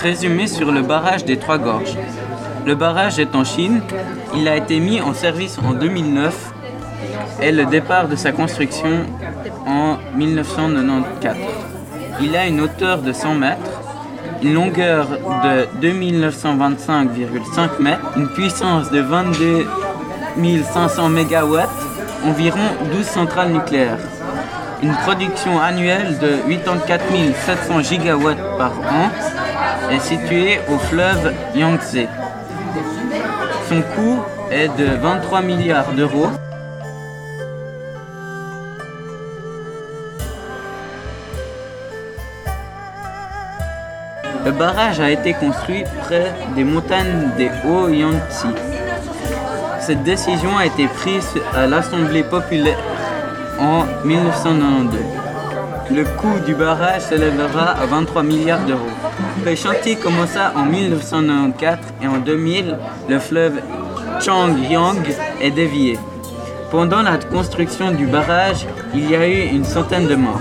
Résumé sur le barrage des Trois Gorges. Le barrage est en Chine. Il a été mis en service en 2009 et le départ de sa construction en 1994. Il a une hauteur de 100 mètres, une longueur de 2925,5 mètres, une puissance de 22 500 MW, environ 12 centrales nucléaires, une production annuelle de 84 700 gigawatts par an est situé au fleuve Yangtze. Son coût est de 23 milliards d'euros. Le barrage a été construit près des montagnes des Hauts-Yangtze. Cette décision a été prise à l'Assemblée populaire en 1992. Le coût du barrage s'élèvera à 23 milliards d'euros. Le chantier commença en 1994 et en 2000, le fleuve Changyang est dévié. Pendant la construction du barrage, il y a eu une centaine de morts.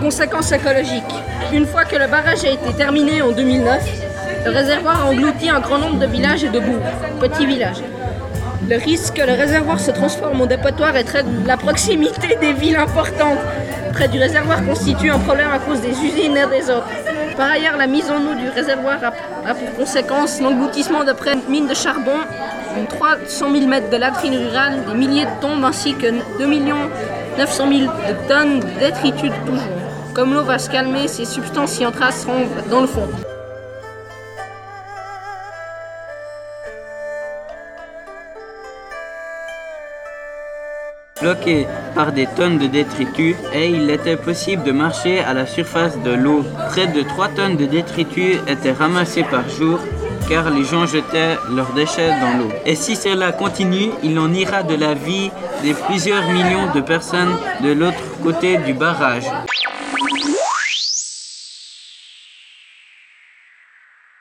Conséquences écologiques. Une fois que le barrage a été terminé en 2009, le réservoir a englouti un grand nombre de villages et de bourgs, petits villages. Le risque que le réservoir se transforme en dépotoir est très la proximité des villes importantes près du réservoir constitue un problème à cause des usines et des autres. Par ailleurs, la mise en eau du réservoir a, pour conséquence l'engloutissement de près de mines de charbon, 300 000 mètres de latrines rurales, des milliers de tombes ainsi que 2 900 000 de tonnes détritus toujours. Comme l'eau va se calmer, ces substances y entraceront dans le fond. Bloqué par des tonnes de détritus et il était possible de marcher à la surface de l'eau. Près de 3 tonnes de détritus étaient ramassés par jour car les gens jetaient leurs déchets dans l'eau. Et si cela continue, il en ira de la vie de plusieurs millions de personnes de l'autre côté du barrage.